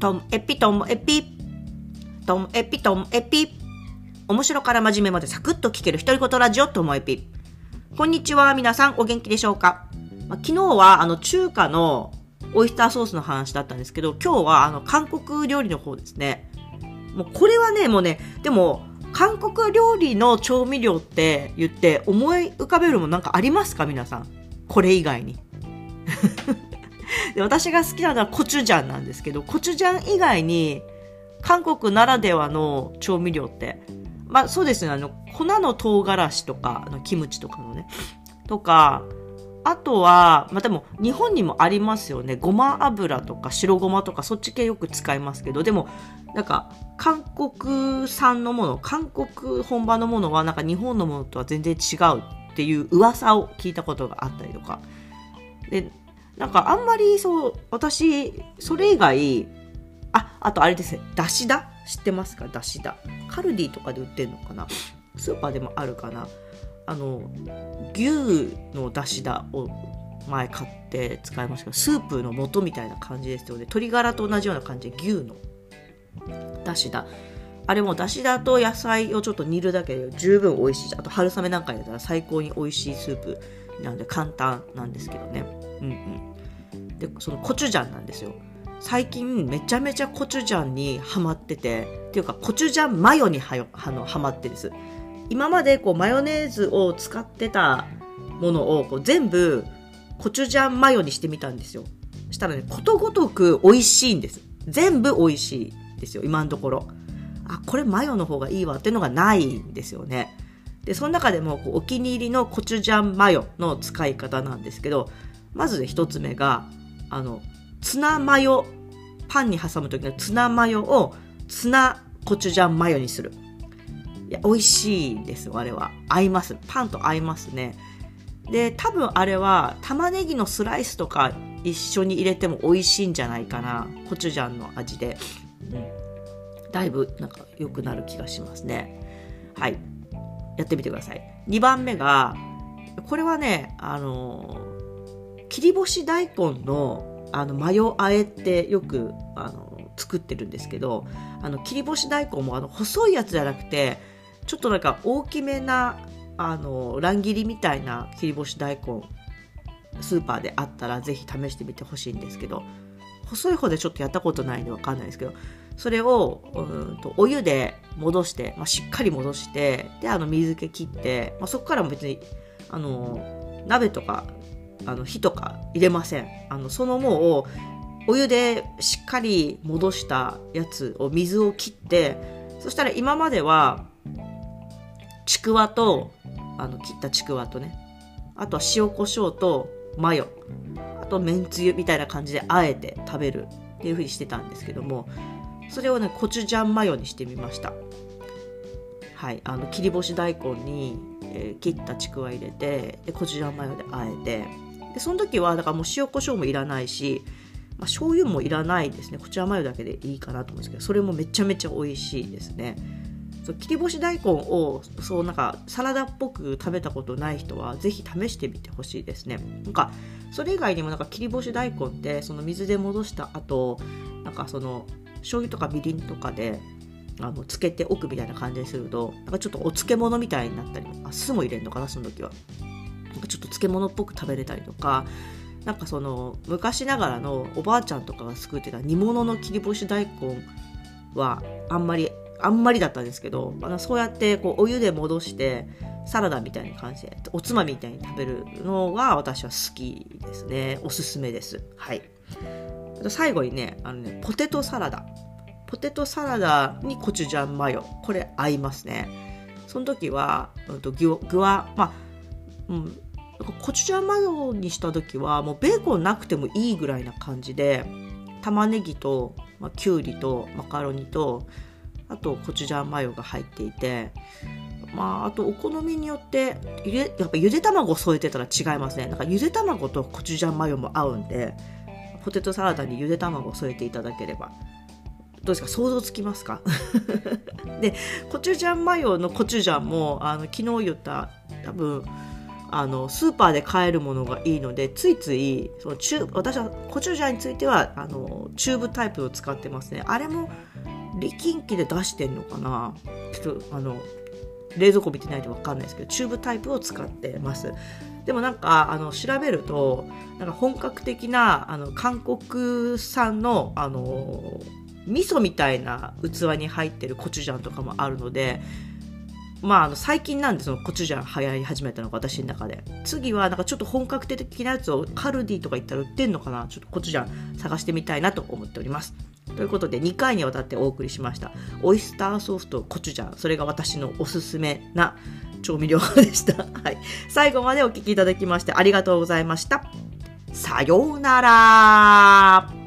トンエピトンエピトンエピトンエピ。面白から真面目までサクッと聞ける独り言ラジオトモエピ。こんにちは皆さんお元気でしょうか、まあ、昨日はあの中華のオイスターソースの話だったんですけど今日はあの韓国料理の方ですね。もうこれはねもうねでも韓国料理の調味料って言って思い浮かべるもなんかありますか？皆さん。これ以外に。で私が好きなのはコチュジャンなんですけどコチュジャン以外に韓国ならではの調味料ってまあそうですねあの粉の唐辛子とかあのキムチとかのねとかあとは、まあ、でも日本にもありますよね。ごま油とか白ごまとかそっち系よく使いますけど、でもなんか韓国産のもの、韓国本場のものはなんか日本のものとは全然違うっていう噂を聞いたことがあったりとか。で、なんかあんまりそう、私、それ以外、あ、あとあれですね、だしだ知ってますか？だしだ。カルディとかで売ってんのかな？スーパーでもあるかな？あの、牛のだしだを前買って使いましたけど、スープの素みたいな感じですよね。鶏ガラと同じような感じで牛のだしだ。あれもだしだと野菜をちょっと煮るだけで十分美味しい。あと春雨なんか入れたら最高に美味しいスープなんで簡単なんですけどね。うんうん。で、そのコチュジャンなんですよ。最近めちゃめちゃコチュジャンにハマってて、っていうかコチュジャンマヨにはよあのハマってです。今までこうマヨネーズを使ってたものをこう全部コチュジャンマヨにしてみたんですよ。したらね、ことごとく美味しいんです。全部美味しいですよ、今のところ。あ、これマヨの方がいいわっていうのがないんですよね。で、その中でもこうお気に入りのコチュジャンマヨの使い方なんですけど、まず、一つ目が、あの、ツナマヨ、パンに挟む時のツナマヨをツナコチュジャンマヨにする。いや、美味しいですよ、あれは。合います。パンと合いますね。で、多分あれは玉ねぎのスライスとか一緒に入れても美味しいんじゃないかな。コチュジャンの味で。うん。だいぶなんか良くなる気がしますね。はい。やってみてください。2番目が、これはね、あの、切り干し大根のあのマヨあえってよくあの作ってるんですけどあの切り干し大根もあの細いやつじゃなくてちょっとなんか大きめなあの乱切りみたいな切り干し大根スーパーであったらぜひ試してみてほしいんですけど細い方でちょっとやったことないんでわかんないですけどそれをうんとお湯で戻して、まあ、しっかり戻してであの水気切って、まあ、そこからも別にあの鍋とかあの火とか入れません。あのそのもうお湯でしっかり戻したやつを水を切ってそしたら今まではちくわとあの切ったちくわとねあとは塩コショウとマヨあとめんつゆみたいな感じであえて食べるっていう風にしてたんですけどもそれをねコチュジャンマヨにしてみました。はいあの切り干し大根に、えー、切ったちくわ入れてでコチュジャンマヨであえてでその時はだからもう塩コショウもいらないし、まあ、醤油もいらないですね。こちらマヨだけでいいかなと思うんですけどそれもめちゃめちゃ美味しいですね。そう切り干し大根をそうなんかサラダっぽく食べたことない人はぜひ試してみてほしいですね。なんかそれ以外にもなんか切り干し大根ってその水で戻した後なんかその醤油とかみりんとかであのつけておくみたいな感じにするとなんかちょっとお漬物みたいになったりあ酢も入れるのかなその時は。ちょっと漬物っぽく食べれたりとかなんかその昔ながらのおばあちゃんとかが作ってた煮物の切り干し大根はあんまりあんまりだったんですけどあのそうやってこうお湯で戻してサラダみたいな感じでおつまみみたいに食べるのが私は好きですね。おすすめです。はい。最後にねあのねポテトサラダ。ポテトサラダにコチュジャンマヨ。これ合いますね。その時は、うんと、具具はまあうん、コチュジャンマヨにした時はもうベーコンなくてもいいぐらいな感じで玉ねぎと、まあ、きゅうりとマカロニとあとコチュジャンマヨが入っていてまああとお好みによってゆでやっぱゆで卵添えてたら違いますね。なんかゆで卵とコチュジャンマヨも合うんでポテトサラダにゆで卵添えていただければ。どうですか？想像つきますか？でコチュジャンマヨのコチュジャンもあの昨日言った多分あのスーパーで買えるものがいいのでついついそのチュ私はコチュジャンについてはあのチューブタイプを使ってますね。あれも力ん機で出してんのかな。ちょっとあの冷蔵庫見てないと分かんないですけどチューブタイプを使ってます。でもなんかあの調べるとなんか本格的なあの韓国産のあの味噌みたいな器に入ってるコチュジャンとかもあるのでまあ、あの最近なんでそのコチュジャン流行り始めたのが私の中で。次はなんかちょっと本格的なやつをカルディとか行ったら売ってんのかな？ちょっとコチュジャン探してみたいなと思っております。ということで2回にわたってお送りしました。オイスターソースとコチュジャン。それが私のおすすめな調味料でした、はい、最後までお聴きいただきましてありがとうございました。さようなら。